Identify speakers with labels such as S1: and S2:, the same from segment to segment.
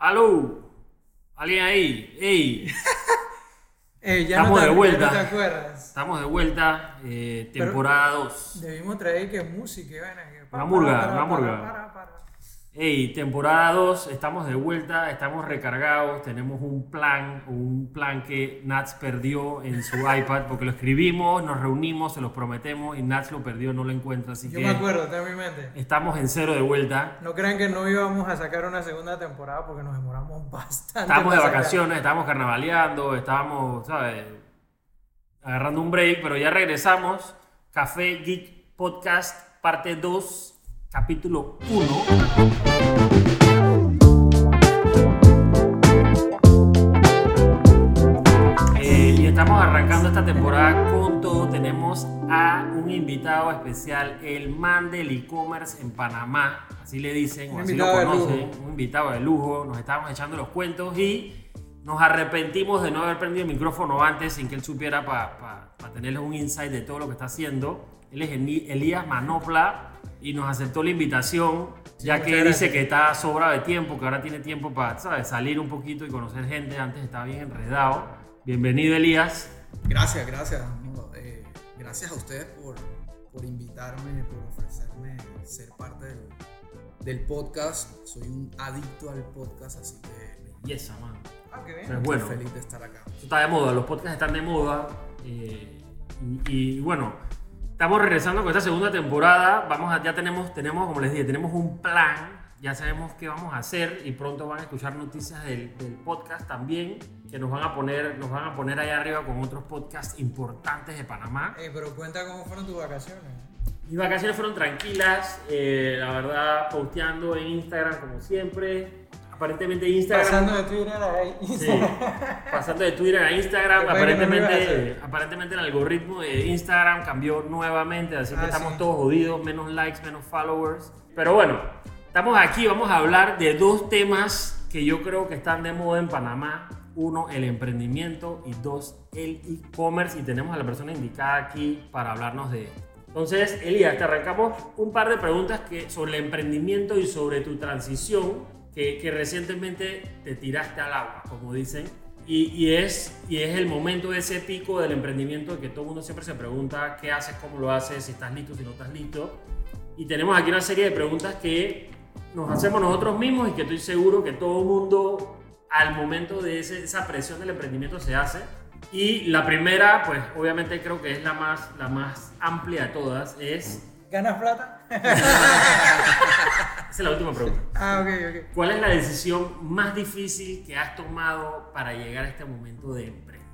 S1: ¡Aló! ¿Alguien ahí? ¡Ey!
S2: Eh, ya
S1: Estamos
S2: no te,
S1: de
S2: ya
S1: vuelta.
S2: no te acuerdas.
S1: Estamos de vuelta, eh, temporada 2.
S2: Debimos traer que música, vaina, que
S1: Una murga,
S2: para,
S1: una
S2: para,
S1: murga.
S2: Para, para.
S1: Ey, temporada 2, estamos de vuelta, estamos recargados, tenemos un plan, un plan que Nats perdió en su iPad, porque lo escribimos, nos reunimos, se los prometemos y Nats lo perdió, no lo encuentra, así
S2: Yo
S1: que
S2: me acuerdo, está en mi mente.
S1: estamos en cero de vuelta.
S2: No crean que no íbamos a sacar una segunda temporada porque nos demoramos bastante.
S1: Estábamos de
S2: para sacar.
S1: vacaciones, estábamos carnavaleando, estábamos, ¿sabes? Agarrando un break, pero ya regresamos. Café Geek Podcast, parte 2, capítulo 1. Eh, y estamos arrancando esta temporada con todo. Tenemos a un invitado especial, el man del e-commerce en Panamá. Así le dicen, o así lo conocen. Un invitado de lujo. Nos estábamos echando los cuentos y nos arrepentimos de no haber prendido el micrófono antes sin que él supiera para tenerles un insight de todo lo que está haciendo. Él es Elías Manopla y nos aceptó la invitación, ya que dice que está sobra de tiempo, que ahora tiene tiempo para ¿sabes? salir un poquito y conocer gente. Antes estaba bien enredado. Bienvenido, Elías.
S3: Gracias, gracias. no, eh, gracias a ustedes por, por invitarme, por ofrecerme ser parte del, del podcast. Soy un adicto al podcast, así que
S1: Y esa, man.
S2: Ah, qué bien.
S1: Pero
S3: estoy feliz de estar acá.
S1: Está de moda, los podcasts están de moda. eh, y, y bueno, estamos regresando con esta segunda temporada. Vamos a, ya tenemos, tenemos, como les dije, tenemos un plan. Ya sabemos qué vamos a hacer y pronto van a escuchar noticias del, del podcast también, que nos van a poner, nos van a poner ahí arriba con otros podcasts importantes de Panamá.
S2: Eh, pero cuenta cómo fueron tus vacaciones.
S1: Mis vacaciones fueron tranquilas, eh, la verdad, posteando en Instagram como siempre. Aparentemente Instagram...
S2: Pasando de Twitter a ahí.
S1: Sí, pasando de Twitter a Instagram,
S2: no
S1: aparentemente, aparentemente el algoritmo de Instagram cambió nuevamente, así que
S2: Ah,
S1: estamos
S2: sí.
S1: todos jodidos, menos likes, menos followers. Pero bueno, estamos aquí, vamos a hablar de dos temas que yo creo que están de moda en Panamá. Uno, el emprendimiento y dos, el e-commerce. Y tenemos a la persona indicada aquí para hablarnos de esto. Entonces, Elías, te arrancamos un par de preguntas que, sobre el emprendimiento y sobre tu transición que, que recientemente te tiraste al agua, como dicen. Y, y es, y es el momento de ese pico del emprendimiento que todo el mundo siempre se pregunta qué haces, cómo lo haces, si estás listo, si no estás listo. Y tenemos aquí una serie de preguntas que nos hacemos nosotros mismos y que estoy seguro que todo el mundo al momento de ese- esa presión del emprendimiento se hace. Y la primera, pues obviamente creo que es la más, la más amplia de todas, es...
S2: ¿Ganas plata?
S1: Esa es la última pregunta.
S2: Ah, ok, ok.
S1: ¿Cuál es la decisión más difícil que has tomado para llegar a este momento de emprender?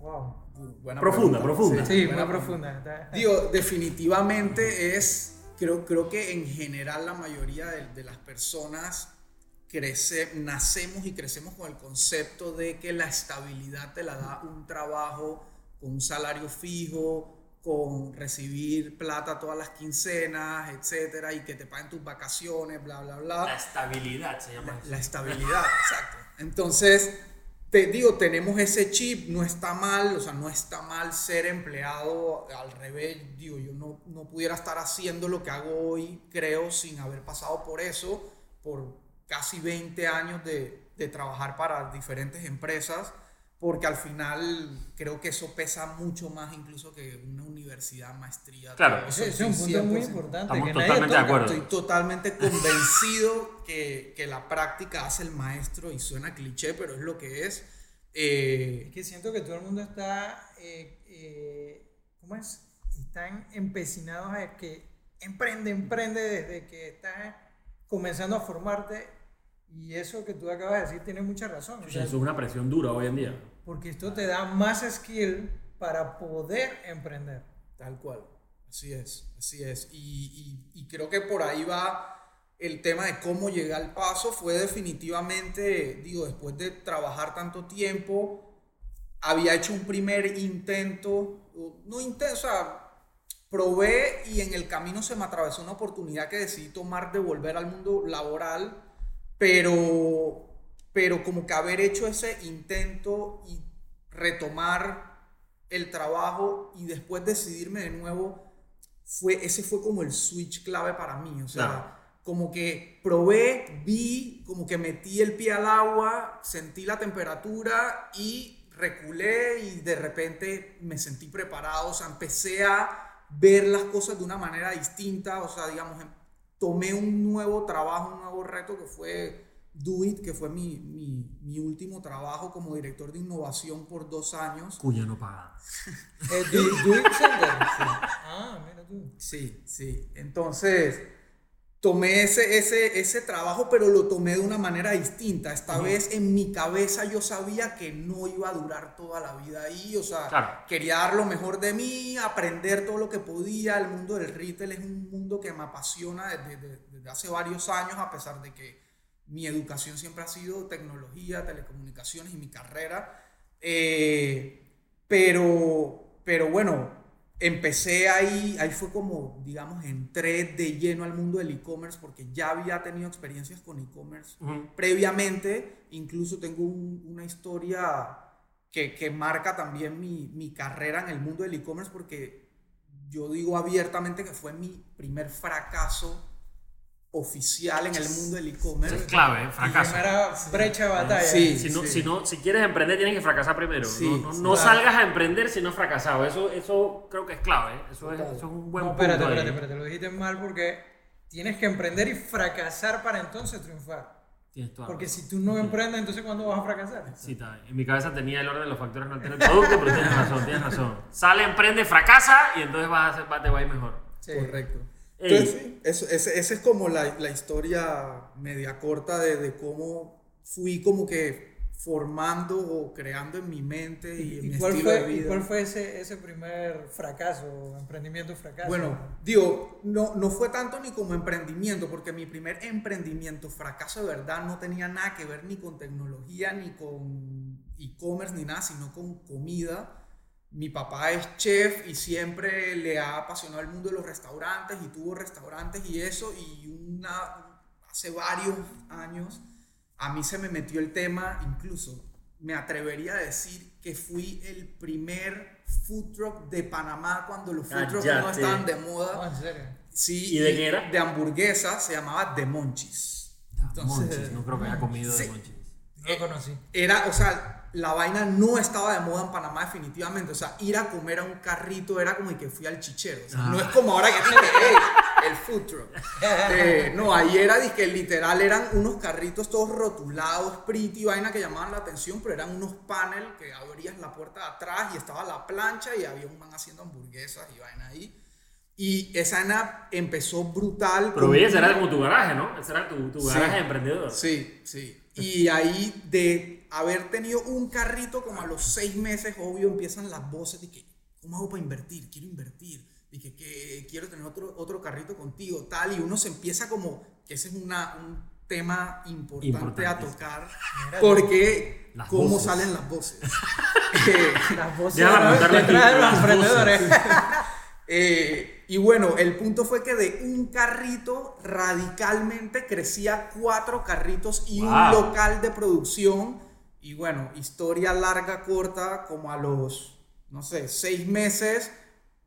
S2: Wow.
S3: Buena
S1: Profunda,
S3: pregunta.
S1: profunda.
S2: Sí, muy
S3: pregunta.
S2: profunda.
S3: Digo, definitivamente es, creo, creo que en general la mayoría de, de las personas crece, nacemos y crecemos con el concepto de que la estabilidad te la da un trabajo con un salario fijo, con recibir plata todas las quincenas, etcétera, y que te paguen tus vacaciones, bla, bla, bla.
S1: La estabilidad se llama.
S3: La estabilidad, exacto. Entonces, te digo, tenemos ese chip, no está mal, o sea, no está mal ser empleado, al revés, digo, yo no, no pudiera estar haciendo lo que hago hoy, creo, sin haber pasado por eso, por casi 20 años de, de trabajar para diferentes empresas, porque al final creo que eso pesa mucho más incluso que una universidad, maestría.
S1: Claro.
S3: eso.
S2: es un punto muy
S3: 100%.
S2: importante.
S1: Estamos
S2: que nadie
S1: totalmente de acuerdo.
S3: Estoy totalmente convencido que, que la práctica hace el maestro y suena cliché, pero es lo que es. Eh,
S2: Es que siento que todo el mundo está, eh, eh, ¿cómo es? Están empecinados a que emprende, emprende desde que estás comenzando a formarte y eso que tú acabas de decir tiene mucha razón. o
S1: Eso
S2: sea,
S1: es una presión dura hoy en día.
S2: porque esto te da más skill para poder emprender.
S3: tal cual. Así es, así es. Y, y- y creo que por ahí va el tema de cómo llegar al paso. Fue definitivamente, digo, después de trabajar tanto tiempo, había hecho un primer intento, no intento, o sea, probé y en el camino se me atravesó una oportunidad que decidí tomar de volver al mundo laboral, pero, pero como que haber hecho ese intento y retomar el trabajo y después decidirme de nuevo, fue, ese fue como el switch clave para mí. O sea,
S1: Claro.
S3: como que probé, vi, como que metí el pie al agua, sentí la temperatura y reculé y de repente me sentí preparado, o sea, empecé a ver las cosas de una manera distinta, o sea, digamos, tomé un nuevo trabajo, un nuevo reto que fue Do It, que fue mi, mi, mi último trabajo como director de innovación por dos años.
S1: Cuya no paga.
S2: Eh, do, do It Center. Ah, mira tú.
S3: Sí, sí. Entonces, tomé ese, ese, ese trabajo, pero lo tomé de una manera distinta. Esta vez en mi cabeza yo sabía que no iba a durar toda la vida ahí. O sea,
S1: Claro.
S3: quería dar lo mejor de mí, aprender todo lo que podía. El mundo del retail es un mundo que me apasiona desde, desde- desde hace varios años, a pesar de que mi educación siempre ha sido tecnología, telecomunicaciones y mi carrera. Eh, pero, pero bueno, empecé ahí, ahí fue como, digamos, entré de lleno al mundo del e-commerce porque ya había tenido experiencias con e-commerce
S1: Ujú.
S3: previamente. Incluso tengo un- una historia que, que marca también mi, mi carrera en el mundo del e-commerce porque yo digo abiertamente que fue mi primer fracaso oficial en el mundo del
S1: Eso
S3: e-commerce.
S1: es clave, ¿eh? fracaso.
S2: Primera brecha de batalla.
S3: Sí.
S1: Si, no, si, no, si quieres emprender, tienes que fracasar primero.
S3: Sí,
S1: no no,
S3: sí,
S1: no
S2: claro.
S1: salgas a emprender si no has fracasado. Eso, eso creo que es clave. ¿eh? Eso, es, eso es un buen
S2: No,
S1: punto.
S2: espérate,
S1: ahí.
S2: espérate, espérate, lo dijiste mal porque tienes que emprender y fracasar para entonces triunfar. Porque si tú no emprendes, entonces ¿cuándo vas a fracasar?
S1: Sí, está. En mi cabeza tenía el orden de los factores no el producto, pero tienes razón, tienes razón. Sale, emprende, fracasa y entonces vas a hacer, te va a ir mejor.
S2: Sí.
S3: Correcto. Entonces, sí, esa es como la, la historia media corta de, de cómo fui como que formando o creando en mi mente y, en
S2: ¿Y
S3: mi
S2: cuál
S3: estilo de
S2: fue, y
S3: vida.
S2: cuál fue ese, ese primer fracaso, emprendimiento fracaso?
S3: Bueno, digo, no, no fue tanto ni como emprendimiento, porque mi primer emprendimiento, fracaso de verdad, no tenía nada que ver ni con tecnología, ni con e-commerce, ni nada, sino con comida. Mi papá es chef y siempre le ha apasionado el mundo de los restaurantes y tuvo restaurantes y eso. Y una, hace varios años a mí se me metió el tema, incluso me atrevería a decir que fui el primer food truck de Panamá cuando los food trucks no estaban de moda.
S2: en serio.
S3: Sí,
S1: ¿Y de qué era?
S3: De hamburguesa, se llamaba The Monchis.
S1: Monchis, no creo que haya comido de
S3: Sí.
S1: monchis.
S2: No lo conocí.
S3: Era, o sea, la vaina no estaba de moda en Panamá definitivamente. O sea, ir a comer a un carrito era como que fui al chichero. O sea,
S1: Ah.
S3: no es como ahora que es que, "Hey, el food truck. Eh, no, ahí era que literal eran unos carritos todos rotulados, pretty, vaina que llamaban la atención, pero eran unos panel que abrías la puerta de atrás y estaba la plancha y había un man haciendo hamburguesas y vaina ahí. Y esa vaina empezó brutal.
S1: Pero
S3: con-
S1: ese era como tu garaje, ¿no? Ese era tu, tu
S3: Sí.
S1: garaje de emprendedor.
S3: Sí, sí. Y ahí de haber tenido un carrito como a los seis meses, obvio, empiezan las voces de que, ¿cómo hago para invertir? Quiero invertir. Dije que quiero tener otro, otro carrito contigo, tal. Y uno se empieza como, que ese es una, un tema importante a tocar, porque
S1: Las
S3: cómo
S1: voces.
S3: salen las voces. Eh,
S2: Las voces
S1: Déjame
S2: de- los emprendedores.
S3: Eh, y bueno, el punto fue que de un carrito radicalmente crecía cuatro carritos y un local de producción. Y bueno, historia larga, corta, como a los, no sé, seis meses,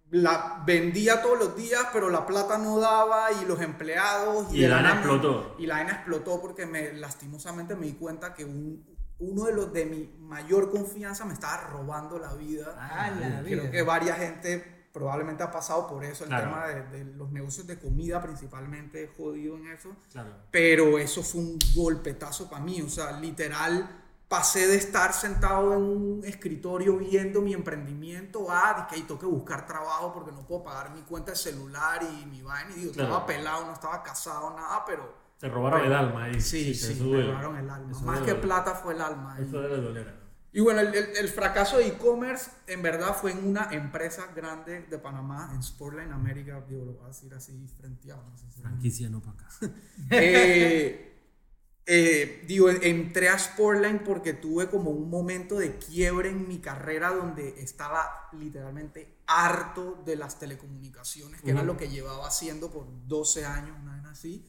S3: la vendía todos los días, pero la plata no daba y los empleados.
S1: Y
S3: de
S1: la
S3: me-
S1: explotó.
S3: Y la vaina explotó porque me, lastimosamente me di cuenta que un- uno de los de mi mayor confianza me estaba robando la vida.
S2: Ah, la
S3: Creo
S2: vida.
S3: que varias gente probablemente ha pasado por eso, el
S1: Claro.
S3: tema de, de los negocios de comida principalmente jodido en eso,
S1: Claro.
S3: pero eso fue un golpetazo para mí, o sea, literal pasé de estar sentado en un escritorio viendo mi emprendimiento a de que "Ay, tengo que buscar trabajo porque no puedo pagar mi cuenta de celular y mi vaina, y digo,
S1: Claro.
S3: estaba pelado, no estaba casado, nada, pero
S1: Se robaron
S3: Pero-
S1: el alma ahí.
S3: sí,
S1: eso
S3: sí, me robaron el alma,
S1: Eso
S3: más que
S1: doler.
S3: plata fue el alma. ahí.
S1: Eso debe doler.
S3: Y bueno, el, el- el fracaso de e-commerce en verdad fue en una empresa grande de Panamá, en Sportline America, digo, lo voy a decir así frente a no sé si-
S1: Franquicia no para acá.
S3: Eh, eh, digo, entré a Sportline porque tuve como un momento de quiebre en mi carrera donde estaba literalmente harto de las telecomunicaciones, que era
S1: Ujú.
S3: lo que llevaba haciendo por 12 años, una vez así.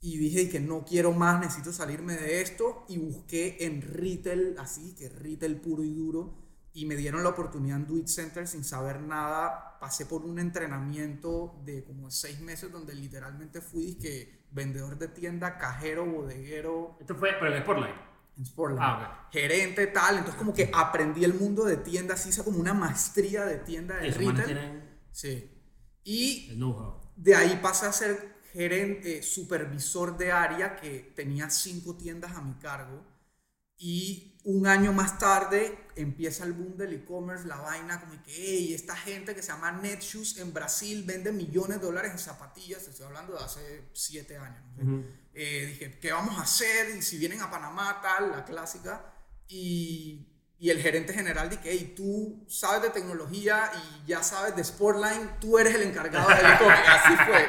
S3: Y dije que no quiero más, necesito salirme de esto. Y busqué en retail, así que retail puro y duro, y me dieron la oportunidad en Do It Center sin saber nada. Pasé por un entrenamiento de como seis meses donde literalmente fui que vendedor de tienda, cajero, bodeguero.
S1: Esto fue, pero en Sportline.
S3: En Sportline.
S1: Ah,
S3: Gerente, tal. Entonces como que aprendí el mundo de tiendas, hice como una maestría de tienda de retail.
S1: tienen
S3: Sí. Y de ahí pasé a ser gerente, supervisor de área que tenía cinco tiendas a mi cargo. Y un año más tarde empieza el boom del e-commerce, la vaina como que, hey, esta gente que se llama Netshoes en Brasil vende millones de dólares en zapatillas, estoy hablando de hace siete años. no. Eh, dije, ¿qué vamos a hacer? Y si vienen a Panamá, tal, la clásica. Y, y el gerente general dije, hey, tú sabes de tecnología y ya sabes de Sportline, tú eres el encargado del e-commerce. Así fue.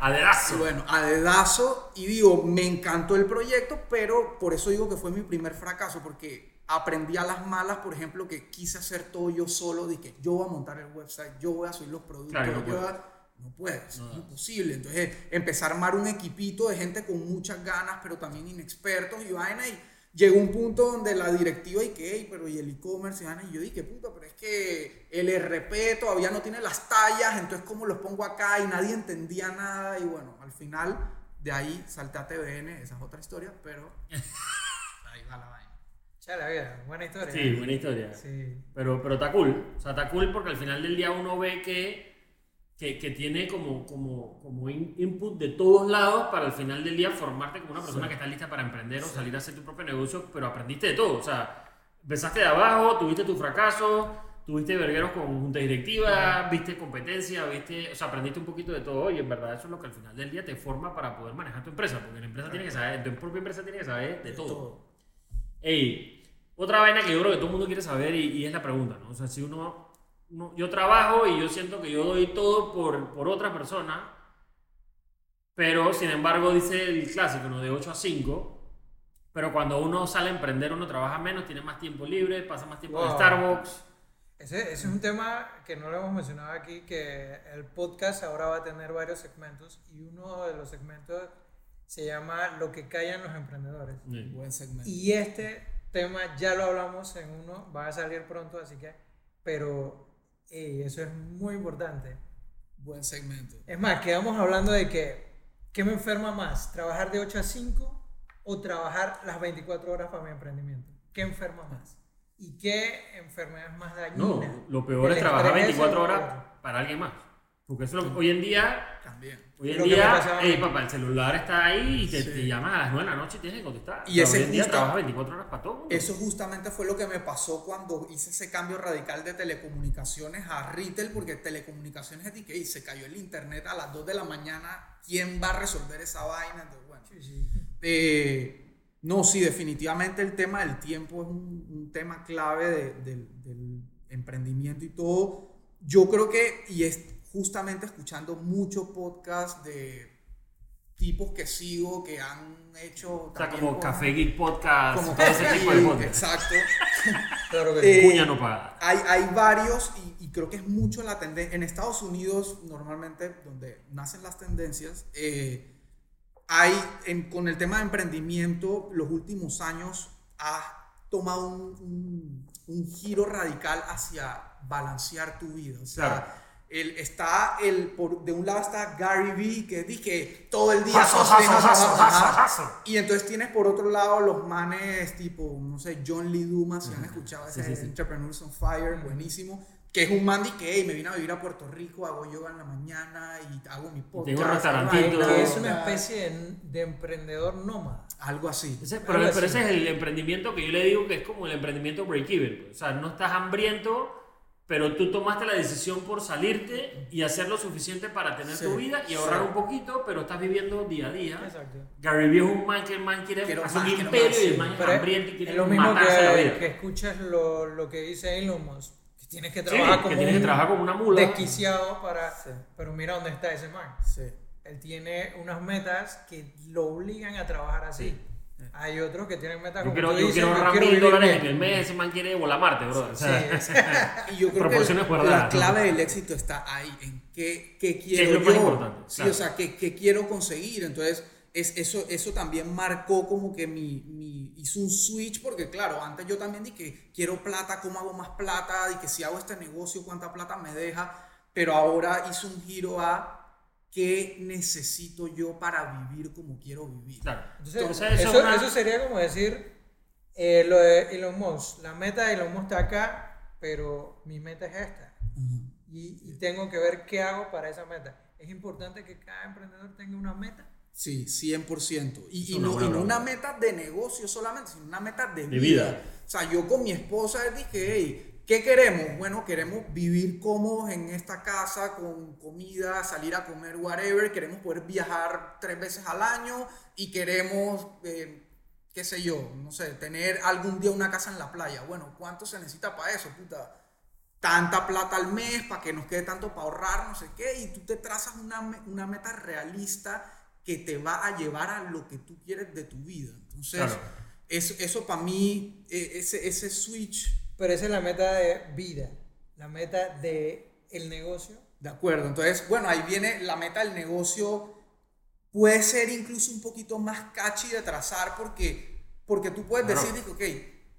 S1: Adedazo.
S3: Y bueno, a dedazo. Y digo, me encantó el proyecto, pero por eso digo que fue mi primer fracaso, porque aprendí a las malas, por ejemplo, que quise hacer todo yo solo, dije, yo voy a montar el website, yo voy a subir los productos,
S1: Claro, no
S3: yo voy a- no puedes,
S1: No
S3: es imposible. Entonces, empezar a armar un equipito de gente con muchas ganas, pero también inexpertos y vaina. Y llegó un punto donde la directiva y que, "Ey, pero y el e-commerce y yo dije, puta, pero es que el RP todavía no tiene las tallas, entonces, ¿cómo los pongo acá? Y nadie entendía nada. Y bueno, al final, de ahí salté a TVN, esa es otra historia, pero ahí va la vaina.
S2: Ya la vida, buena historia.
S1: Sí, buena historia.
S2: Sí.
S1: Pero, pero está cool. O sea, está cool porque al final del día uno ve que, que, que tiene como, como, como in- input de todos lados para al final del día formarte como una persona que está lista para emprender o salir a hacer tu propio negocio, pero aprendiste de todo. O sea, empezaste de abajo, tuviste tu fracaso, tuviste vergueros con junta directiva, viste competencia, viste, o sea, aprendiste un poquito de todo y en verdad eso es lo que al final del día te forma para poder manejar tu empresa, porque la empresa tiene que saber, tu propia empresa tiene que saber de todo. Ey, otra vaina que yo creo que todo el mundo quiere saber y, y es la pregunta, ¿no? O sea, si uno, uno- yo trabajo y yo siento que yo doy todo por, por otra persona, pero sin embargo dice el clásico, ¿no? De 8 a 5, pero cuando uno sale a emprender uno trabaja menos, tiene más tiempo libre, pasa más tiempo en
S2: Wow.
S1: Starbucks.
S2: Ese, ese es un tema que no lo hemos mencionado aquí, que el podcast ahora va a tener varios segmentos y uno de los segmentos se llama Lo que callan los emprendedores.
S1: Sí.
S3: Buen segmento.
S2: Y este tema ya lo hablamos en uno, va a salir pronto, así que, pero ey, eso es muy importante.
S3: Buen segmento.
S2: Es más, quedamos hablando de que, ¿qué me enferma más? ¿Trabajar de 8 a 5 o trabajar las 24 horas para mi emprendimiento? ¿Qué enferma más? ¿Y qué enfermedad es más dañina?
S1: No, lo peor es trabajar
S2: estrés
S1: 24
S2: o-
S1: horas para alguien más. Porque eso es lo que- hoy en día
S3: También.
S1: Hoy en día,
S2: pasaba a mí.
S1: ey, papá, el celular está ahí y te,
S3: Sí.
S1: te llaman a las 9 de la noche y tienes que contestar.
S3: Y ese
S1: hoy en día trabajas 24 horas para todo.
S3: Eso justamente fue lo que me pasó cuando hice ese cambio radical de telecomunicaciones a retail, porque telecomunicaciones es de que "Ey, se cayó el internet a las 2 de la mañana, ¿quién va a resolver esa vaina? Entonces, bueno,
S2: Sí, sí.
S3: eh, no, sí, definitivamente el tema del tiempo es un, un tema clave de- del, del emprendimiento y todo. Yo creo que, y es justamente escuchando mucho podcast de tipos que sigo que han hecho...
S1: O sea, como
S3: con-
S1: Café Geek Podcast,
S3: como
S1: todo ese tipo de podcast.
S3: Exacto.
S2: Claro que.
S3: Eh,
S1: Cuña no pagada.
S3: Hay, hay varios y, y creo que es mucho la tendencia. En Estados Unidos, normalmente, donde nacen las tendencias, eh, hay, en- con el tema de emprendimiento, los últimos años ha tomado un, un- un giro radical hacia balancear tu vida. O sea,
S1: Claro.
S3: El, está el, por, de un lado está Gary Vee, que dije todo el día
S1: Hustle,
S3: hustling,
S1: hustle,
S3: hustle,
S1: hustle,
S3: hustle,
S1: hustle,
S3: ajá.
S1: hustle.
S3: Y entonces tienes por otro lado los manes tipo, no sé, John Lee Dumas, si han escuchado
S1: Sí,
S3: ese
S1: sí, sí.
S3: Entrepreneurs on Fire, buenísimo. Que es un man que, hey, me vine a vivir a Puerto Rico, hago yoga en la mañana y hago mi podcast.
S1: tengo un restaurantito.
S3: hago
S2: Que es una especie de, de emprendedor nómada.
S3: Algo así.
S1: Ese- pero,
S2: Algo
S1: pero
S2: así.
S1: ese es el emprendimiento que yo le digo que es como el emprendimiento break-even. pues. O sea, no estás hambriento, pero tú tomaste la decisión por salirte y hacer lo suficiente para tener tu vida y ahorrar
S3: sí.
S1: un poquito, pero estás viviendo día a día.
S2: Exacto.
S1: Gary Vee es un man que el man quiere
S3: Quiero
S1: hacer
S3: más,
S1: un imperio
S3: más,
S1: y el man es
S2: Pero es,
S1: hambriento y quiere
S2: es lo mismo
S1: matarse la
S2: que,
S1: vida.
S2: que escuchas lo, lo que dice Elon Musk. Que tienes que
S1: Sí,
S2: trabajar
S1: que
S2: como
S1: tienes que
S2: un
S1: trabajar como una mula.
S2: desquiciado para...
S3: Sí.
S2: Pero mira dónde está ese man.
S3: Sí.
S2: Él tiene unas metas que lo obligan a trabajar así. Hay otros que tienen metas
S1: Yo
S2: como
S1: quiero,
S2: tú
S1: yo
S2: dices,
S1: quiero ahorrar mil dólares
S2: bien.
S1: en el mes, ese man quiere volar a Marte, bro. O sea,
S2: Sí,
S3: Y yo creo
S1: Proporciones
S3: que la
S1: ¿no?
S3: clave del éxito está ahí, en qué, qué quiero
S1: es lo
S3: yo.
S1: importante?
S3: Sí,
S1: Claro.
S3: o sea, qué, qué quiero conseguir. Entonces, es, eso, eso también marcó como que mi, mi, hizo un switch, porque claro, antes yo también dije que quiero plata, ¿cómo hago más plata? Y que si hago este negocio, ¿cuánta plata me deja? Pero ahora hizo un giro a qué necesito yo para vivir como quiero vivir.
S1: Claro.
S2: Entonces,
S1: Entonces,
S2: eso,
S1: eso es una-
S2: eso sería como decir eh, lo de Elon Musk. La meta de Elon Musk está acá, pero mi meta es esta. Y, y tengo que ver qué hago para esa meta. Es importante que cada emprendedor tenga una meta.
S3: Sí, 100%. Y, y no, no
S1: broma.
S3: una meta de negocio solamente, sino una meta de,
S1: De
S3: vida.
S1: vida.
S3: O sea, yo con mi esposa dije, hey, ¿qué queremos? Bueno, queremos vivir cómodos en esta casa con comida, salir a comer, whatever. Queremos poder viajar tres veces al año y queremos, eh, qué sé yo, no sé, tener algún día una casa en la playa. Bueno, ¿cuánto se necesita para eso, puta? tanta plata al mes para que nos quede tanto para ahorrar, no sé qué, y tú te trazas una, una meta realista que te va a llevar a lo que tú quieres de tu vida. Entonces,
S1: Claro.
S3: eso, eso para mí, eh, ese, ese switch,
S2: Pero esa es la meta de vida. La meta de el negocio.
S3: de acuerdo. Entonces, bueno, ahí viene la meta del negocio, puede ser incluso un poquito más catchy de trazar porque, porque tú puedes decir, ok,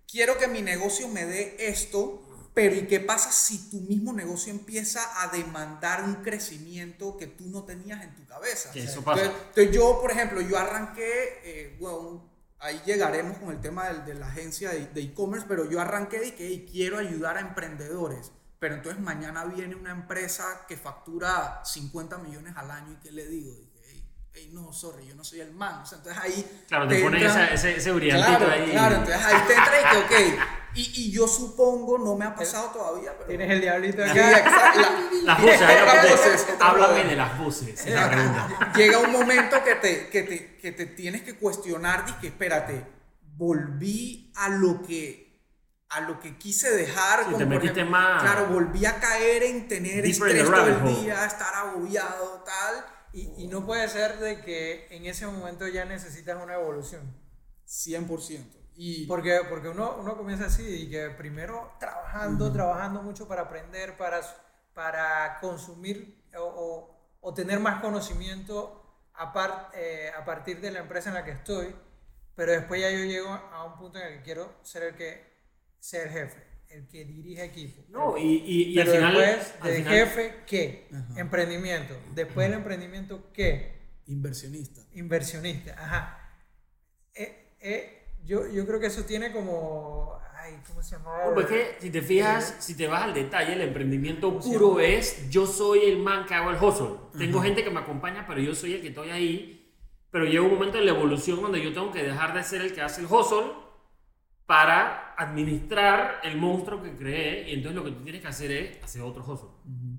S3: quiero que mi negocio me dé esto, pero ¿y qué pasa si tu mismo negocio empieza a demandar un crecimiento que tú no tenías en tu cabeza?
S1: Que eso pasa.
S3: Entonces, entonces yo, por ejemplo, yo arranqué, eh, bueno, ahí llegaremos con el tema del- de, la agencia de de e-commerce, pero yo arranqué de que "Hey, quiero ayudar a emprendedores. Pero entonces mañana viene una empresa que factura 50 millones al año y ¿qué le digo? Hey, no, sorry, yo no soy el man. O sea, entonces ahí...
S1: Claro, te ponen esa- ese, ese brillantito
S3: Claro,
S1: ahí.
S3: claro, entonces ahí te entra y que, ok, y, y yo supongo, no me ha pasado todavía, pero...
S2: Tienes el diablito
S3: la-
S1: Las voces, háblame de las voces. es la.
S3: Llega un momento que te, que te, que te tienes que cuestionar y que, espérate, volví a lo que a lo que quise dejar.
S1: Sí,
S3: como
S1: te metiste
S3: ejemplo,
S1: más-
S3: Claro, volví a caer en tener estrés todo el día, estar agobiado, tal.
S2: Y, y no puede ser de que en ese momento ya necesitas una evolución.
S3: 100%. Y
S2: Porque, porque uno, uno comienza así y que primero trabajando, trabajando mucho para aprender, para, para consumir o, o- o tener más conocimiento a, par- eh, a partir de la empresa en la que estoy, pero después ya yo llego a un punto en el que quiero ser el que ser el jefe, el que dirige equipo.
S1: No, y, y, y al final.
S2: después de
S1: final-
S2: jefe, ¿qué?
S3: Ajá.
S2: Emprendimiento. Después del emprendimiento, ¿qué?
S3: inversionista.
S2: Inversionista, ajá. Eh, eh, yo, yo creo que eso tiene como. Ay, ¿cómo se llama?
S1: No, pues es que si te fijas, si te vas al detalle, el emprendimiento puro es yo soy el man que hago el hustle. Tengo gente que me acompaña, pero yo soy el que estoy ahí. Pero llega un momento en la evolución donde yo tengo que dejar de ser el que hace el hustle para administrar el monstruo que creé. Y entonces lo que tú tienes que hacer es hacer otro hustle.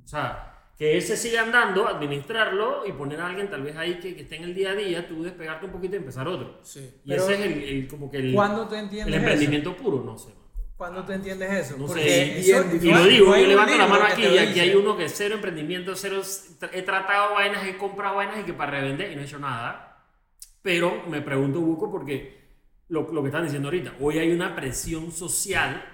S1: O sea, que ese siga andando, administrarlo y poner a alguien tal vez ahí que, que esté en el día a día, tú despegarte un poquito y empezar otro.
S3: Sí.
S1: Y
S2: Pero,
S1: ese es el, el- como que el,
S2: ¿Cuándo tú
S1: el
S2: entiendes eso?
S1: emprendimiento puro, no sé.
S2: ¿Cuándo tú entiendes eso?
S1: No
S2: Porque
S1: sé,
S2: eso-
S1: Y lo digo, yo levanto la mano aquí y aquí hay uno que cero emprendimiento, cero, he tratado vainas, he comprado vainas y que para revender y no he hecho nada. Pero me pregunto, Buco, porque lo, lo que están diciendo ahorita, hoy hay una presión social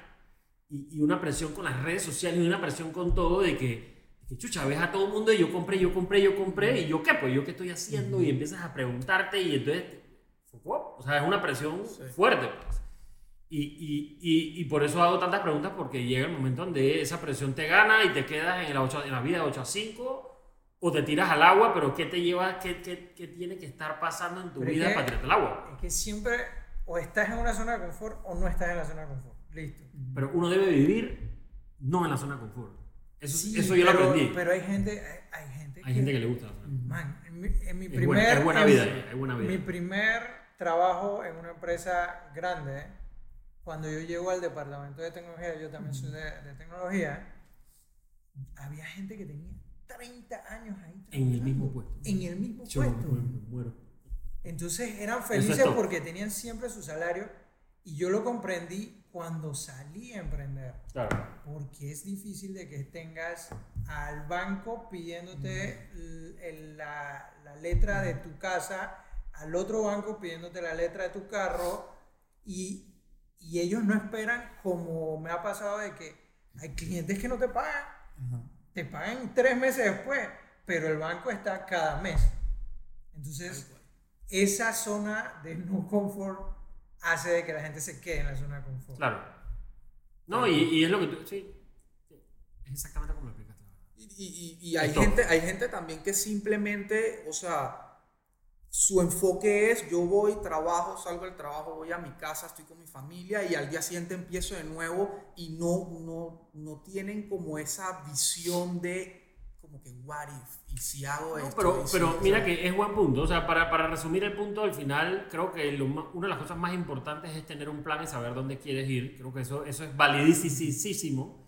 S1: y, y una presión con las redes sociales y una presión con todo de que, que chucha, ves a todo el mundo y yo compré, yo compré, yo compré y yo qué, pues yo qué estoy haciendo y empiezas a preguntarte y entonces, o sea, es una presión fuerte. pues. Y, y, y, por eso hago tantas preguntas porque llega el momento donde esa presión te gana y te quedas en, la, ocho- en la vida de 8 a 5 o te tiras al agua, pero ¿qué te lleva, qué, qué, qué tiene que estar pasando en tu
S2: Pero
S1: vida
S2: que-
S1: para tirarte al agua?
S2: Es que siempre o estás en una zona de confort o no estás en la zona de confort. Listo.
S1: Pero uno debe vivir no en la zona de confort. Eso,
S2: Sí,
S1: eso yo lo aprendí.
S2: Pero hay gente, hay, hay gente
S1: Hay gente que le gusta.
S2: Man, en mi, en mi
S1: Es
S2: primer.
S1: buena- es buena
S2: en
S1: vida,
S2: mi-
S1: es buena vida.
S2: Mi primer trabajo en una empresa grande, cuando yo llego al departamento de tecnología, yo también soy de, de tecnología, había gente que tenía 30 años ahí.
S1: En el mismo puesto.
S2: En el mismo
S1: Yo
S2: puesto.
S1: me muero.
S2: Entonces eran
S1: es
S2: felices porque tenían siempre su salario y yo lo comprendí cuando salí a emprender.
S1: Claro.
S2: Porque es difícil de que tengas al banco pidiéndote l- el- la, la letra de tu casa, al otro banco pidiéndote la letra de tu carro y, y ellos no esperan como me ha pasado de que hay clientes que no te pagan, te pagan tres meses después, pero el banco está cada mes. Entonces, esa zona de no confort hace de que la gente se quede en la zona de confort.
S1: Claro. No, y, y es lo que tú. Sí. Es exactamente como lo explicaste.
S3: Y, y- y- y hay, gente, hay gente también que simplemente, o sea, su enfoque es, yo voy, trabajo, salgo del trabajo, voy a mi casa, estoy con mi familia y al día siguiente empiezo de nuevo y no, no, no tienen como esa visión de como que, what if, y si hago
S1: No,
S3: esto.
S1: pero,
S3: si-
S1: pero mira que es buen punto. O sea, para, para resumir el punto, al final, creo que lo una de las cosas más importantes es tener un plan y saber dónde quieres ir. Creo que eso, eso es validísimo.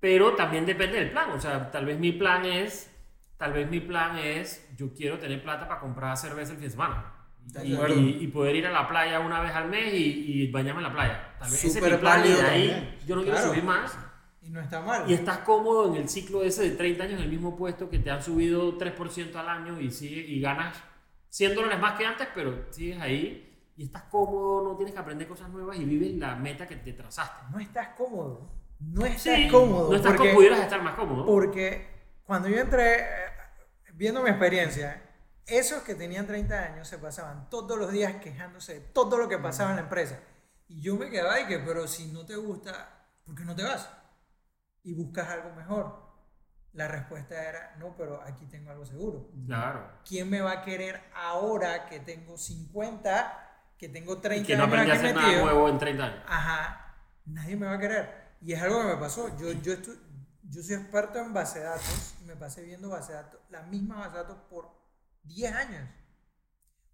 S1: Pero también depende del plan. O sea, tal vez mi plan es, tal vez mi plan es, yo quiero tener plata para comprar cerveza el fin de semana. Y, y- y poder ir a la playa una vez al mes y, y bañarme en la playa. Tal vez ese es mi plan y de ahí
S2: también.
S1: yo no quiero
S2: Claro.
S1: subir más.
S2: Y no está mal.
S1: Y estás cómodo en el ciclo ese de 30 años en el mismo puesto que te han subido 3% al año y, sigue, y ganas 100 dólares más que antes, pero sigues ahí y estás cómodo, no tienes que aprender cosas nuevas y vives la meta que te trazaste.
S2: No estás cómodo. No estás
S1: Sí,
S2: cómodo.
S1: No estás
S2: porque,
S1: como pudieras estar más cómodo.
S2: porque cuando yo entré, eh, viendo mi experiencia, esos que tenían 30 años se pasaban todos los días quejándose de todo lo que pasaba en la empresa. Y yo me quedaba y que, pero si no te gusta, ¿por qué no te vas? Y buscas algo mejor. La respuesta era, no, pero aquí tengo algo seguro.
S1: Claro.
S2: ¿Quién me va a querer ahora que tengo 50, que tengo
S1: Y
S2: 30
S1: que no
S2: años
S1: aprendí a hacer nada nuevo en 30 años.
S2: Ajá, nadie me va a querer. Y es algo que me pasó. Yo, yo, estu- yo soy experto en base de datos y me pasé viendo base de datos, la misma base de datos por 10 años.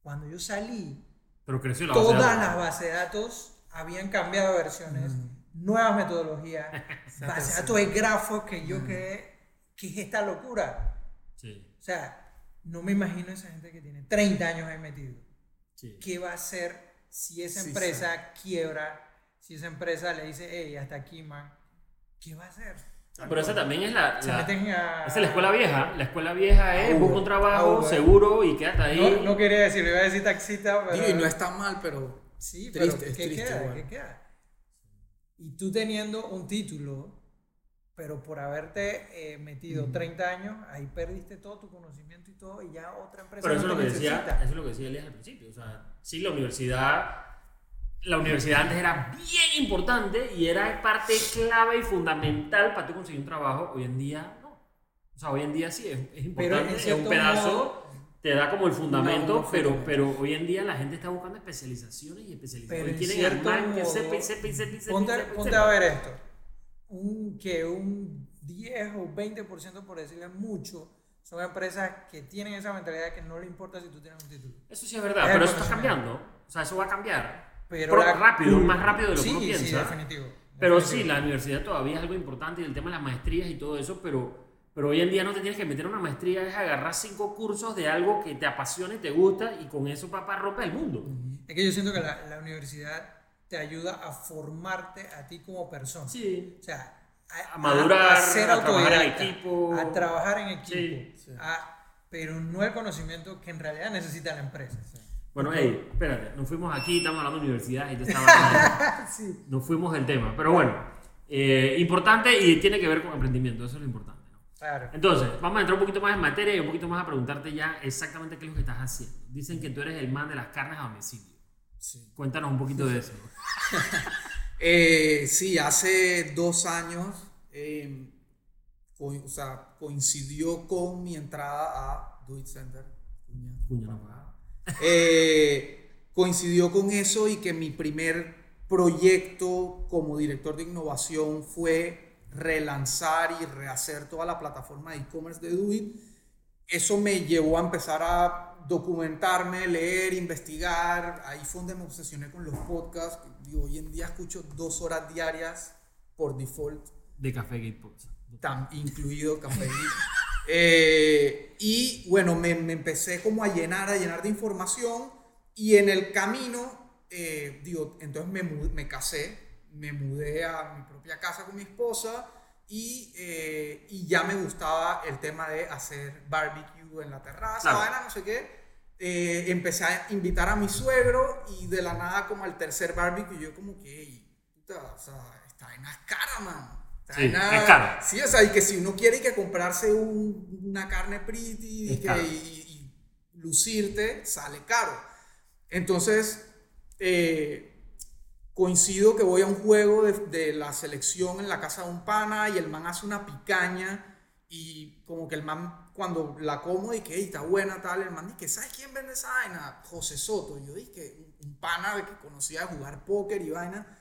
S2: Cuando yo salí,
S1: Pero creció la base de
S2: todas
S1: datos.
S2: las bases de datos habían cambiado versiones, nuevas metodologías, datos de grafos que yo quedé, ¿qué es esta locura?
S1: Sí,
S2: O sea, no me imagino esa gente que tiene 30 años ahí metido.
S1: sí.
S2: ¿Qué va a hacer si esa
S3: Sí,
S2: empresa quiebra? Si esa empresa le dice, hey, hasta aquí, man. ¿Qué va a hacer?
S1: Pero esa también es la, la-
S2: a...
S1: esa es la escuela vieja. La escuela vieja es
S2: Uber,
S1: busca un trabajo
S2: Uber.
S1: seguro y quédate ahí.
S2: No, no quería decir, le iba a decir taxista, pero...
S3: digo, y no está mal, pero
S2: Sí,
S3: triste,
S2: pero
S3: es
S2: ¿qué
S3: triste,
S2: queda? ¿Qué queda? Y tú teniendo un título, pero por haberte eh, metido 30 años, ahí perdiste todo tu conocimiento y todo, y ya otra empresa
S1: Pero eso es
S2: no
S1: lo
S2: te
S1: que decía, eso es lo que decía Elías al principio. O sea, sí, la universidad, la universidad antes era bien importante y era parte clave y fundamental para tú conseguir un trabajo. Hoy en día no. O sea, hoy en día sí es, es importante, es un pedazo,
S2: modo-
S1: te da como el fundamento,
S3: Una- una
S1: pero, pero hoy en día la gente está buscando especializaciones y especializaciones.
S2: Pero
S1: y
S2: en
S1: quieren armar que sepa y sepa y sepa y sepa
S2: Ponte,
S1: sepa
S2: ponte
S1: sepa.
S2: a ver esto. Un, que un 10 o 20% por decirle mucho son empresas que tienen esa mentalidad que no le importa si tú tienes un título.
S1: Eso sí es verdad,
S2: Es
S1: pero eso está cambiando. O sea, eso va a cambiar.
S2: Pero
S1: Pro-
S2: la-
S1: rápido, más rápido de lo
S2: sí,
S1: que uno
S2: Sí,
S1: piensa.
S2: definitivo.
S1: Pero
S2: definitivo.
S1: sí, la universidad todavía es algo importante y el tema de las maestrías y todo eso, pero, pero hoy en día no te tienes que meter a una maestría, es agarrar cinco cursos de algo que te apasiona y te gusta y con eso papá rompe el mundo.
S2: Es que yo siento que la, la universidad te ayuda a formarte a ti como persona.
S1: Sí.
S2: O sea,
S1: A madurar,
S2: ser
S1: a trabajar en equipo.
S2: A trabajar en equipo.
S1: Sí,
S3: sí.
S2: a- pero no el conocimiento que en realidad necesita la empresa.
S1: Bueno, hey, espérate, nos fuimos aquí, estamos hablando de universidad y te estaba
S2: sí.
S1: nos fuimos del tema, pero bueno, eh, importante y tiene que ver con emprendimiento, eso es lo importante.
S2: Claro.
S1: Entonces, vamos a entrar un poquito más en materia y un poquito más a preguntarte ya exactamente qué es lo que estás haciendo. Dicen que tú eres el man de las carnes a domicilio.
S3: sí.
S1: Cuéntanos un poquito de eso.
S3: Eh, sí, hace dos años eh, o sea, coincidió con mi entrada a Do It Center. Cuña. Eh, coincidió con eso y que mi primer proyecto como director de innovación fue relanzar y rehacer toda la plataforma de e-commerce de Duit. Eso me llevó a empezar a documentarme, leer, investigar. Ahí fue donde me obsesioné con los podcasts. Digo, hoy en día escucho dos horas diarias por default
S1: De Café Gate
S3: tam- incluido Café Geek. Eh, y bueno, me, me empecé como a llenar, a llenar de información y en el camino, eh, digo, entonces me casé, me mudé a mi propia casa con mi esposa y, eh, y ya me gustaba el tema de hacer barbecue en la terraza,
S1: Claro.
S3: no sé qué. Eh, empecé a invitar a mi suegro y de la nada como al tercer barbecue yo como que, "Ey, puta, o sea, esta vaina es cara, man.
S1: Sí,
S3: vaina-
S1: es caro.
S3: Sí, o sea, y que si uno quiere que comprarse un- una carne pretty y, que- y- y lucirte sale caro. Entonces, eh, coincido que voy a un juego de, la selección en la casa de un pana y el man hace una picaña y como que el man cuando la como y que está buena tal, el man dice, ¿sabes quién vende esa vaina? José Soto. Y yo dije, un, pana que conocía de jugar póker y vaina.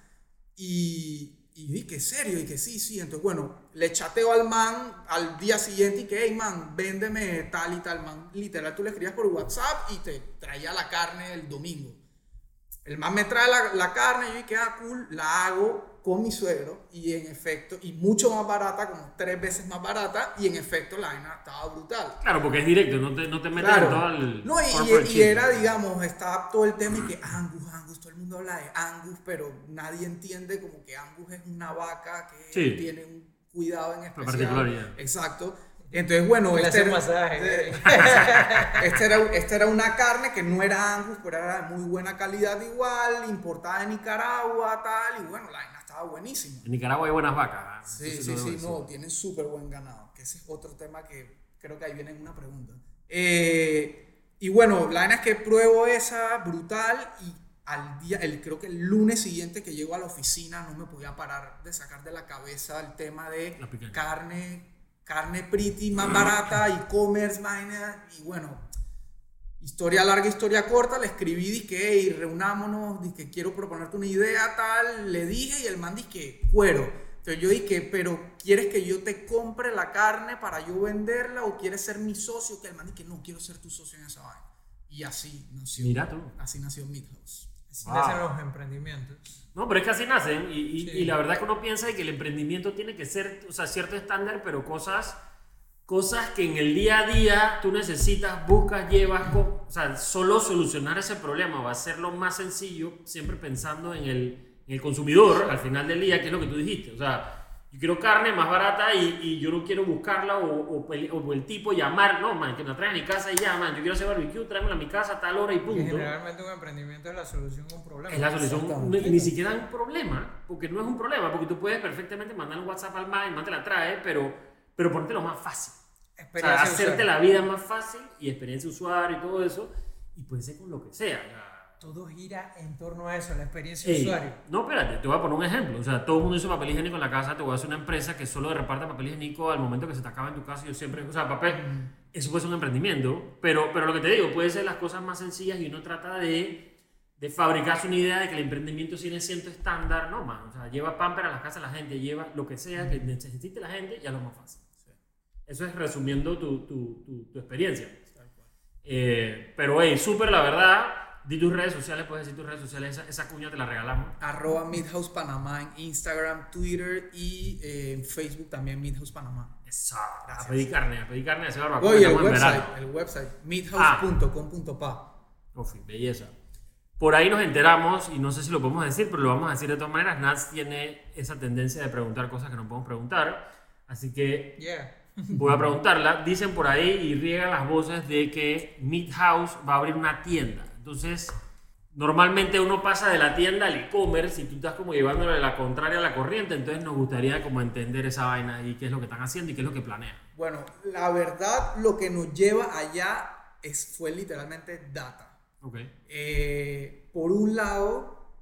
S3: Y, dije, ¿serio? Y que sí, sí. Entonces, bueno, le chateo al man al día siguiente y que, hey, man, véndeme tal y tal. Man, literal, tú le escribías por WhatsApp y te traía la carne el domingo. El man me trae la, la carne y yo dije, ah, cool, la hago con mi suegro y en efecto, y mucho más barata, como tres veces más barata, y en efecto la vaina estaba brutal.
S1: Claro, porque es directo, no te, no te metes
S3: Claro.
S1: en todo el.
S3: No, y, y- y era, digamos, estaba todo el tema y que Angus, Angus, todo el mundo habla de Angus, pero nadie entiende como que Angus es una vaca que
S1: Sí.
S3: tiene un cuidado en especial.
S1: particularidad.
S3: Exacto. Entonces, bueno, este
S2: un
S3: era,
S2: masaje.
S3: este, era, esta era una carne que no era Angus, pero era de muy buena calidad igual, importada de Nicaragua, tal, y bueno, la vaina estaba buenísima.
S1: En Nicaragua hay buenas vacas. ¿eh?
S3: Sí, sí, sí,
S1: debo
S3: no, tienen súper buen ganado, que ese es otro tema que creo que ahí viene en una pregunta. Eh, y bueno, la vaina es que pruebo esa brutal y al día, el, creo que el lunes siguiente que llego a la oficina no me podía parar de sacar de la cabeza el tema de carne, carne pretty más barata, e-commerce, vaina, y bueno, Historia larga, historia corta, le escribí, dije, hey, reunámonos, dije, quiero proponerte una idea, tal, le dije y el man dije, cuero. Entonces yo dije, pero ¿quieres que yo te compre la carne para yo venderla o quieres ser mi socio? Que el man dije, no, quiero ser tu socio en esa vaina. Y así nació,
S1: Mira tú.
S3: así nació Midhouse.
S2: Así
S1: Wow.
S2: nacen los emprendimientos.
S1: No, pero es que así nacen. Y, y-
S2: Sí.
S1: y la verdad es que uno piensa que el emprendimiento tiene que ser, o sea, cierto estándar, pero cosas, cosas que en el día a día tú necesitas, buscas, llevas, o sea, solo solucionar ese problema va a ser lo más sencillo, siempre pensando en el, en el consumidor al final del día, que es lo que tú dijiste. O sea, yo quiero carne más barata y, y yo no quiero buscarla o, o el, o el tipo llamar, no, man, que me la traigan a mi casa y ya, man, yo quiero hacer barbecue, tráemela a mi casa a tal hora y punto.
S2: generalmente un emprendimiento es la solución a un problema.
S1: Es la solución, ni, ni siquiera es un problema, porque no es un problema, porque tú puedes perfectamente mandar un WhatsApp al man y el man te la trae, pero, pero ponértelo más fácil. O sea, hacerte
S2: usuario.
S1: la vida más fácil y experiencia usuario y todo eso, y puede ser con lo que sea.
S2: Todo gira en torno a eso, la experiencia de usuario.
S1: no, espérate, te voy a poner un ejemplo. O sea, todo el mundo hizo papel higiénico en la casa, te voy a hacer una empresa que solo reparte papel higiénico al momento que se te acaba en tu casa. Yo siempre, o sea, papel, eso puede ser un emprendimiento, pero, pero lo que te digo, puede ser las cosas más sencillas y uno trata de, de fabricarse una idea de que el emprendimiento sigue siendo estándar. No, man, o sea, lleva pamper a las casas la gente, lleva lo que sea que necesite la gente y a lo más fácil. Eso es resumiendo tu, tu, tu, tu experiencia. Eh, pero, hey, súper la verdad. Di tus redes sociales, puedes decir tus redes sociales, esa, esa cuña te la regalamos.
S3: Arroba Midhouse Panamá en Instagram, Twitter y eh, en Facebook también Midhouse Panamá.
S1: Eso,
S3: Gracias.
S1: a pedir carne, a pedir carne, a hacer barbacoa.
S3: Oye, el website, el website, midhouse.com.pa.
S1: Uf, belleza. Por ahí nos enteramos, y no sé si lo podemos decir, pero lo vamos a decir de todas maneras. Nats tiene esa tendencia de preguntar cosas que no podemos preguntar. Así que
S2: Yeah.
S1: voy a preguntarla. Dicen por ahí y riegan las voces de que Meat House va a abrir una tienda. Entonces, normalmente uno pasa de la tienda al e-commerce y tú estás como llevándole la contraria a la corriente. Entonces, nos gustaría como entender esa vaina y qué es lo que están haciendo y qué es lo que planean.
S3: Bueno, la verdad, lo que nos lleva allá es, fue literalmente data.
S1: Ok.
S3: Eh, por un lado,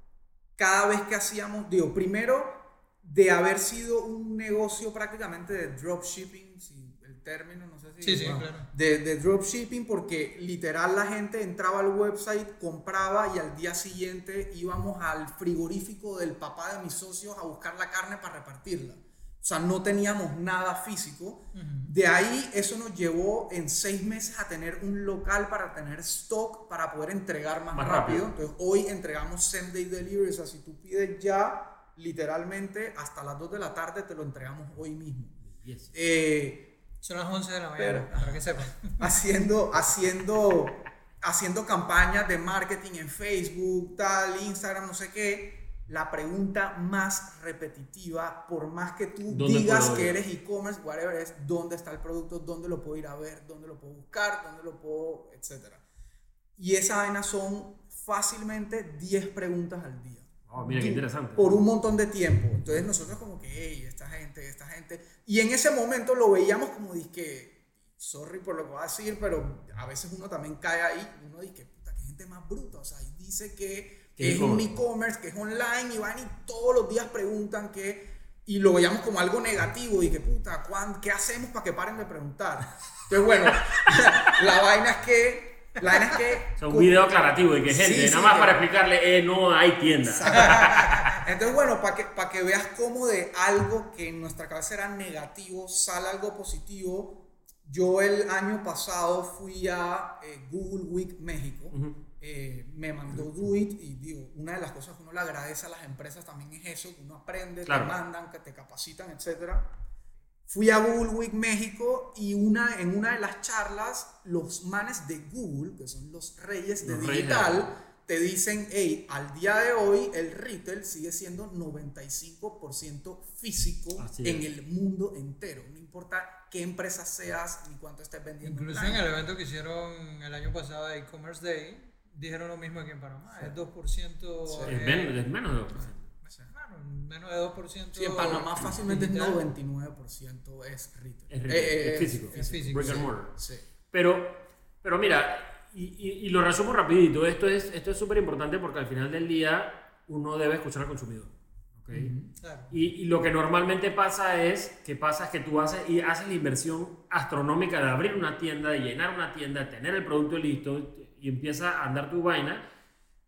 S3: cada vez que hacíamos, digo, primero, de haber sido un negocio prácticamente de dropshipping, término, no sé si...
S2: Sí, sí,
S3: bueno,
S2: claro.
S3: De, de dropshipping, porque literal la gente entraba al website, compraba y al día siguiente íbamos al frigorífico del papá de mis socios a buscar la carne para repartirla. O sea, no teníamos nada físico. De ahí eso nos llevó en seis meses a tener un local para tener stock para poder entregar más,
S1: Más
S3: rápido.
S1: rápido.
S3: Entonces hoy entregamos same day delivery. O sea, si tú pides ya, literalmente hasta las 2 de la tarde te lo entregamos hoy mismo.
S1: Yes.
S3: Eh,
S2: Son las 11 de la mañana,
S3: Pero-
S2: para que sepan.
S3: haciendo, haciendo, haciendo campañas de marketing en Facebook, tal, Instagram, no sé qué, la pregunta más repetitiva, por más que tú
S1: ¿Dónde
S3: digas que eres e-commerce, whatever, es dónde está el producto, dónde lo puedo ir a ver, dónde lo puedo buscar, dónde lo puedo, etcétera. Y esa vaina son fácilmente 10 preguntas al día
S1: Oh, mira qué interesante.
S3: por un montón de tiempo. Entonces nosotros como que, hey, esta gente, esta gente. Y en ese momento lo veíamos como que sorry por lo que voy a decir, pero a veces uno también cae ahí, uno dice, puta, qué gente más bruta, o sea, y dice que,
S1: Que
S3: es un e-commerce, que es online, y van y todos los días preguntan que, y lo veíamos como algo negativo, y que puta, ¿cuán- ¿qué hacemos para que paren de preguntar? Entonces, bueno, la vaina es que, la vaina es que...
S1: Sea, un video aclarativo de que
S3: Sí,
S1: gente,
S3: sí,
S1: nada más
S3: que-
S1: para explicarle, eh, no hay tienda.
S3: Entonces, bueno, para que, para que veas cómo de algo que en nuestra cabeza era negativo sale algo positivo, yo el año pasado fui a eh, Google Week México, eh, me mandó Do It y digo, una de las cosas que uno le agradece a las empresas también es eso, que uno aprende,
S1: Claro.
S3: te mandan, que te capacitan, etc. Fui a Google Week México y una, en una de las charlas, los manes de Google, que son los reyes de
S1: Los reyes
S3: digital,
S1: Google.
S3: te dicen, hey, al día de hoy el retail sigue siendo 95% físico
S1: Así
S3: en
S1: es.
S3: el mundo entero. No importa qué empresa seas ni cuánto estés vendiendo.
S2: Incluso en el evento que hicieron el año pasado de e-commerce day, dijeron lo mismo aquí en Panamá. Es 2%.
S3: Sí.
S1: Es
S2: eh,
S1: menos, es menos de 2%.
S2: Claro, menos de 2%.
S3: Sí, en Panamá fácilmente es
S2: digital.
S3: 99% es retail.
S1: Es, retail,
S3: Eh,
S1: es
S3: eh,
S1: físico.
S2: es físico,
S1: Brick and
S2: sí.
S1: mortar.
S3: Sí.
S1: Pero, pero mira, y, y- y lo resumo rapidito, esto es esto es súper importante porque al final del día uno debe escuchar al consumidor. ¿ok?
S2: Claro.
S1: Y, y lo que normalmente pasa es que pasa es que tú haces, y haces la inversión astronómica de abrir una tienda, de llenar una tienda, de tener el producto listo y empieza a andar tu vaina.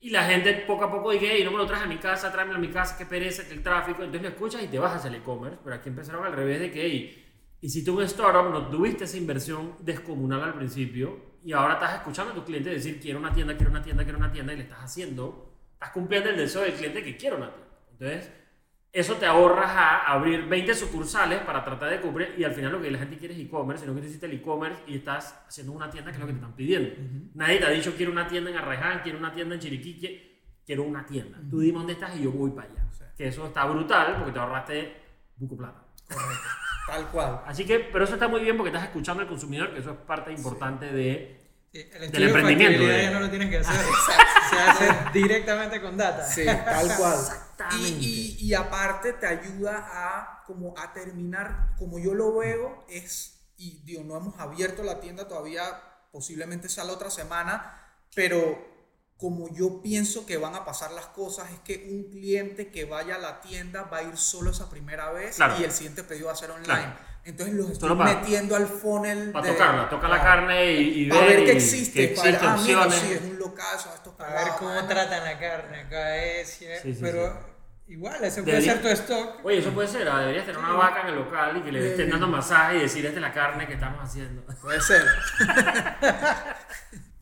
S1: Y la gente poco a poco dice, hey, no me lo traes a mi casa, tráemelo a mi casa, qué pereza, que el tráfico. Entonces lo escuchas y te hacia el e-commerce. Pero aquí empezaron al revés de que, hey, hiciste un startup, no tuviste esa inversión descomunal al principio y ahora estás escuchando a tu cliente decir, quiero una tienda, quiero una tienda, quiero una tienda y le estás haciendo, estás cumpliendo el deseo del cliente que quiere una tienda. Entonces, eso te ahorras a abrir 20 sucursales para tratar de cubrir y al final lo que la gente quiere es e-commerce, sino que tú hiciste el e-commerce y estás haciendo una tienda que es lo que te están pidiendo. Nadie te ha dicho quiero una tienda en Arraiján, quiero una tienda en Chiriquí, qui- quiero una tienda. Tú dime dónde estás y yo voy para allá.
S3: Sí.
S1: Que eso está brutal porque te ahorraste buco plata.
S3: Correcto. Tal cual.
S1: Así que, pero eso está muy bien porque estás escuchando al consumidor, que eso es parte importante de...
S2: Sí, el estudio
S1: emprendimiento, de-
S2: ya no lo tienes que hacer.
S3: Exacto.
S2: Se hace directamente con data.
S3: Sí, tal cual.
S1: Exactamente.
S3: Y, y, y aparte te ayuda a como a terminar, como yo lo veo, es, y digo, no hemos abierto la tienda todavía, posiblemente sea la otra semana, pero como yo pienso que van a pasar las cosas, es que un cliente que vaya a la tienda va a ir solo esa primera vez
S1: Claro.
S3: y el siguiente pedido va a ser online.
S1: Claro.
S3: Entonces los estoy
S1: para-
S3: metiendo al funnel.
S1: Para
S3: de-
S1: tocarla, toca la
S3: Claro.
S1: carne y, y
S3: Para ver
S1: y
S3: que existe,
S1: que
S3: para ver,
S1: existen
S3: ah, mira, sí, es un local, son estos
S2: A ver cómo
S3: mano.
S2: tratan la carne acá es, ¿eh?
S1: Sí, sí,
S2: pero igual, ese puede ser tu stock.
S1: Oye, eso puede ser, ah, deberías tener una vaca en el local y que le estén dando masaje y decir, esta es la carne que estamos haciendo.
S3: Puede ser.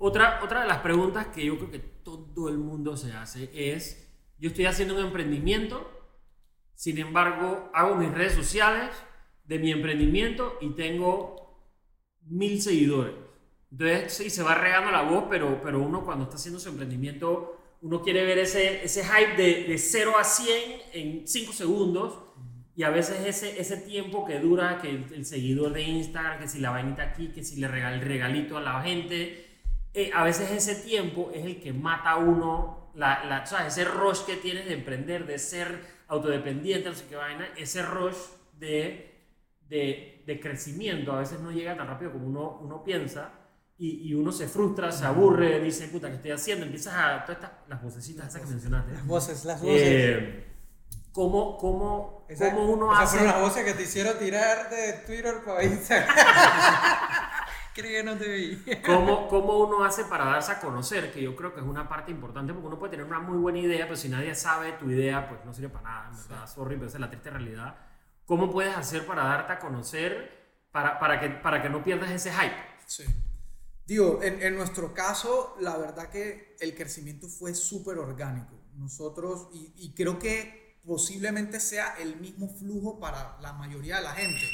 S1: Otra, otra de las preguntas que yo creo que todo el mundo se hace es, yo estoy haciendo un emprendimiento, sin embargo, hago mis redes sociales de mi emprendimiento y tengo mil seguidores. Entonces, sí, se va regando la voz, pero, pero uno cuando está haciendo su emprendimiento, uno quiere ver ese, ese hype de, de 0 a 100 en 5 segundos. Y a veces ese, ese tiempo que dura, que el, seguidor de Instagram, que si la vainita aquí, que si le regala el regalito a la gente, eh, a veces ese tiempo es el que mata a uno, la, la, ¿sabes? ese rush que tienes de emprender, de ser autodependiente, no sé qué vaina, ese rush de, de, de crecimiento a veces no llega tan rápido como uno, uno piensa y, y uno se frustra, se aburre, dice, puta, ¿qué estoy haciendo? Empiezas a, todas estas, las vocecitas esas que mencionaste.
S2: Las voces, las voces.
S1: Eh, ¿cómo, cómo,
S2: Esa-
S1: cómo uno
S2: esas
S1: hace?
S2: fueron las voces que te hicieron tirar de Twitter para Instagram. Creo que no te vi.
S1: ¿Cómo, ¿Cómo uno hace para darse a conocer? Que yo creo que es una parte importante porque uno puede tener una muy buena idea, pero si nadie sabe tu idea, pues no sirve para nada, en verdad. Sorry, pero esa es la triste realidad. ¿Cómo puedes hacer para darte a conocer, para, para, que, para que no pierdas ese hype?
S3: Sí. Digo, en, en nuestro caso, la verdad que el crecimiento fue súper orgánico. Nosotros, y, y creo que posiblemente sea el mismo flujo para la mayoría de la gente.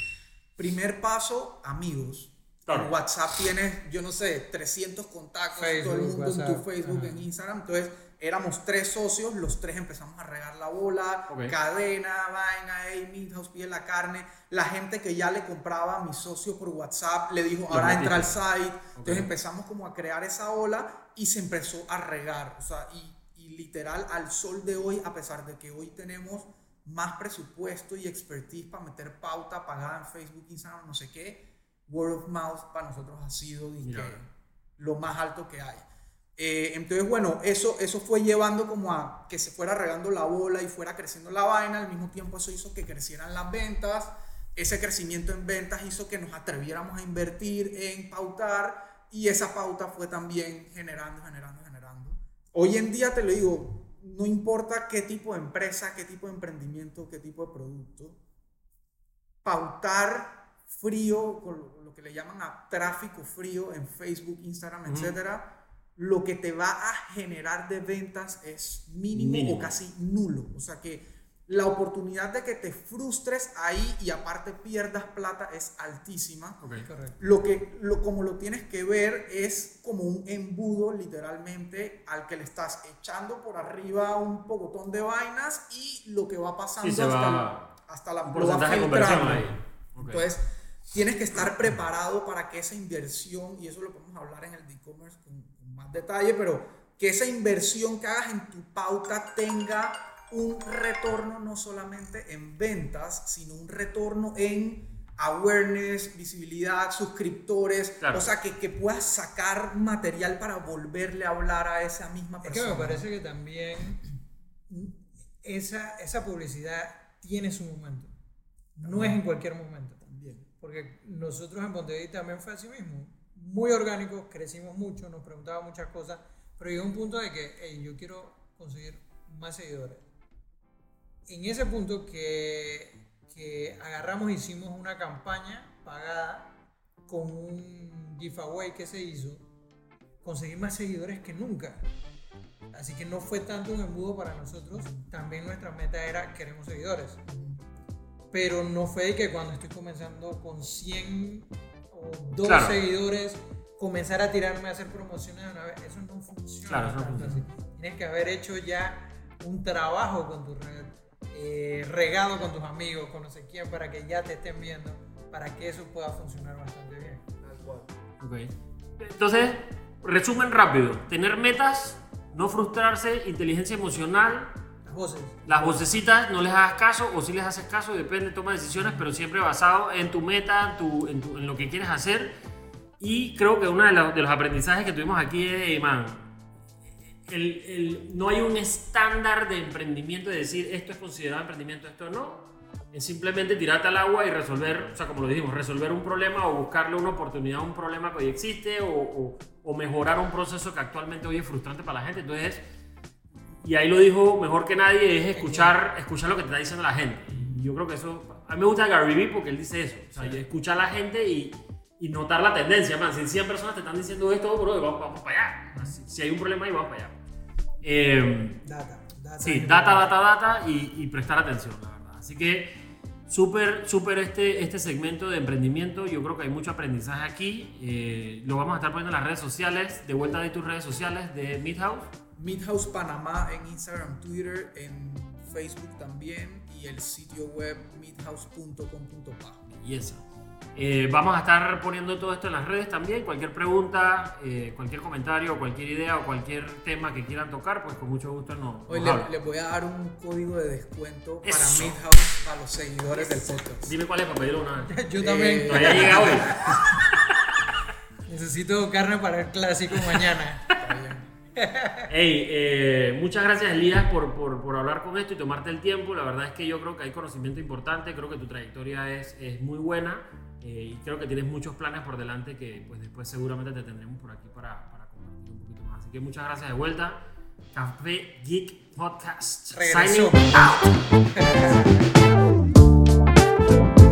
S3: Primer paso, amigos.
S1: Claro.
S3: En WhatsApp tienes, yo no sé, 300 contactos, todo el
S2: Facebook,
S3: mundo en tu
S2: WhatsApp,
S3: Facebook,
S2: ajá.
S3: en Instagram. Entonces, éramos tres socios, los tres empezamos a regar la bola,
S1: Ok.
S3: cadena, vaina, hey, Midhouse pide la carne. La gente que ya le compraba a mi socio por WhatsApp le dijo, ahora entra al site.
S1: Ok.
S3: Entonces empezamos como a crear esa ola y se empezó a regar. O sea, y, y literal al sol de hoy, a pesar de que hoy tenemos más presupuesto y expertise para meter pauta pagada en Facebook, Instagram, no sé qué, word of mouth para nosotros ha sido
S1: Ya.
S3: lo más alto que hay. Eh, entonces, bueno, eso, eso fue llevando como a que se fuera regando la bola y fuera creciendo la vaina. Al mismo tiempo, eso hizo que crecieran las ventas. Ese crecimiento en ventas hizo que nos atreviéramos a invertir en pautar y esa pauta fue también generando, generando, generando. Hoy en día te lo digo, no importa qué tipo de empresa, qué tipo de emprendimiento, qué tipo de producto, pautar frío, con lo- que le llaman a tráfico frío en Facebook, Instagram,
S1: Ujú.
S3: etcétera, lo que te va a generar de ventas es mínimo,
S1: Mínimo.
S3: o casi nulo. O sea que la oportunidad de que te frustres ahí y aparte pierdas plata es altísima.
S1: Ok.
S2: Correcto.
S3: Lo que, lo, como lo tienes que ver es como un embudo literalmente al que le estás echando por arriba un pocotón de vainas y lo que va pasando
S1: Sí,
S3: hasta,
S1: va-
S3: hasta la
S1: Un
S3: lo va
S1: porcentaje de conversión
S3: filtrando.
S1: ahí.
S3: Entonces, tienes que estar preparado para que esa inversión, y eso lo podemos hablar en el e-commerce con, con más detalle, pero que esa inversión que hagas en tu pauta tenga un retorno no solamente en ventas, sino un retorno en awareness, visibilidad, suscriptores,
S1: Claro.
S3: o sea, que, que puedas sacar material para volverle a hablar a esa misma
S2: Es que
S3: persona.
S2: me parece que también esa, esa publicidad tiene su momento. No es en cualquier momento. Porque nosotros en Pontevedra también fue así mismo. Muy orgánico, crecimos mucho, nos preguntaban muchas cosas, pero llegó un punto de que, hey, yo quiero conseguir más seguidores. En ese punto que, que agarramos, hicimos una campaña pagada con un giveaway que se hizo, conseguir más seguidores que nunca. Así que no fue tanto un embudo para nosotros, también nuestra meta era queremos seguidores pero no fue de que cuando estoy comenzando con 100 o 2
S1: Claro.
S2: seguidores comenzar a tirarme a hacer promociones de una vez. Eso no funciona.
S1: Claro, eso no funciona.
S2: así. Tienes que haber hecho ya un trabajo con tu red, eh, regado con tus amigos, con no sé quién, para que ya te estén viendo, para que eso pueda funcionar bastante bien.
S3: Tal cual.
S1: Ok. Entonces, resumen rápido. Tener metas, no frustrarse, inteligencia emocional,
S2: voces.
S1: las vocecitas no les hagas caso o si les haces caso, depende, toma decisiones, pero siempre basado en tu meta, tu- en, tu- en lo que quieres hacer. Y creo que uno de, de los aprendizajes que tuvimos aquí es, man, el- el- no hay un estándar de emprendimiento de decir esto es considerado emprendimiento, esto no. Es simplemente tirarte al agua y resolver, o sea, como lo dijimos, resolver un problema o buscarle una oportunidad a un problema que hoy existe o, o- o mejorar un proceso que actualmente hoy es frustrante para la gente. Entonces, y ahí lo dijo mejor que nadie, es escuchar, escuchar lo que te está diciendo la gente. Y yo creo que eso, a mí me gusta Gary Vee porque él dice eso. O sea, yo escuchar a la gente y, y notar la tendencia. Man, si 100 personas te están diciendo esto, bro, vamos, vamos para allá. Si, si hay un problema ahí, vamos para allá. Eh,
S2: Data. data
S1: Sí, data, data, data y, y prestar atención, la verdad. Así que súper, súper este, este segmento de emprendimiento. Yo creo que hay mucho aprendizaje aquí. Eh, lo vamos a estar poniendo en las redes sociales. De vuelta de tus redes sociales de Midhouse.
S3: Midhouse Panamá en Instagram, Twitter, en Facebook también y el sitio web midhouse.com.pa.
S1: Y esa. Eh, vamos a estar poniendo todo esto en las redes también. Cualquier pregunta, eh, cualquier comentario, cualquier idea o cualquier tema que quieran tocar, pues con mucho gusto nos,
S3: Hoy
S1: nos
S3: le- les voy a dar un código de descuento para
S1: Eso.
S3: Midhouse para los seguidores del podcast.
S1: Dime cuál es para pedirlo una vez.
S2: Yo
S3: Eh,
S2: también
S1: Todavía llega hoy.
S2: necesito carne para el clásico mañana.
S1: Hey, eh, muchas gracias Elías por, por, por hablar con esto y tomarte el tiempo. La verdad es que yo creo que hay conocimiento importante, creo que tu trayectoria es, es muy buena eh, y creo que tienes muchos planes por delante que pues después seguramente te tendremos por aquí para, para compartir un poquito más. Así que muchas gracias de vuelta. Café Geek Podcast.
S2: Regresó.
S1: Signing out.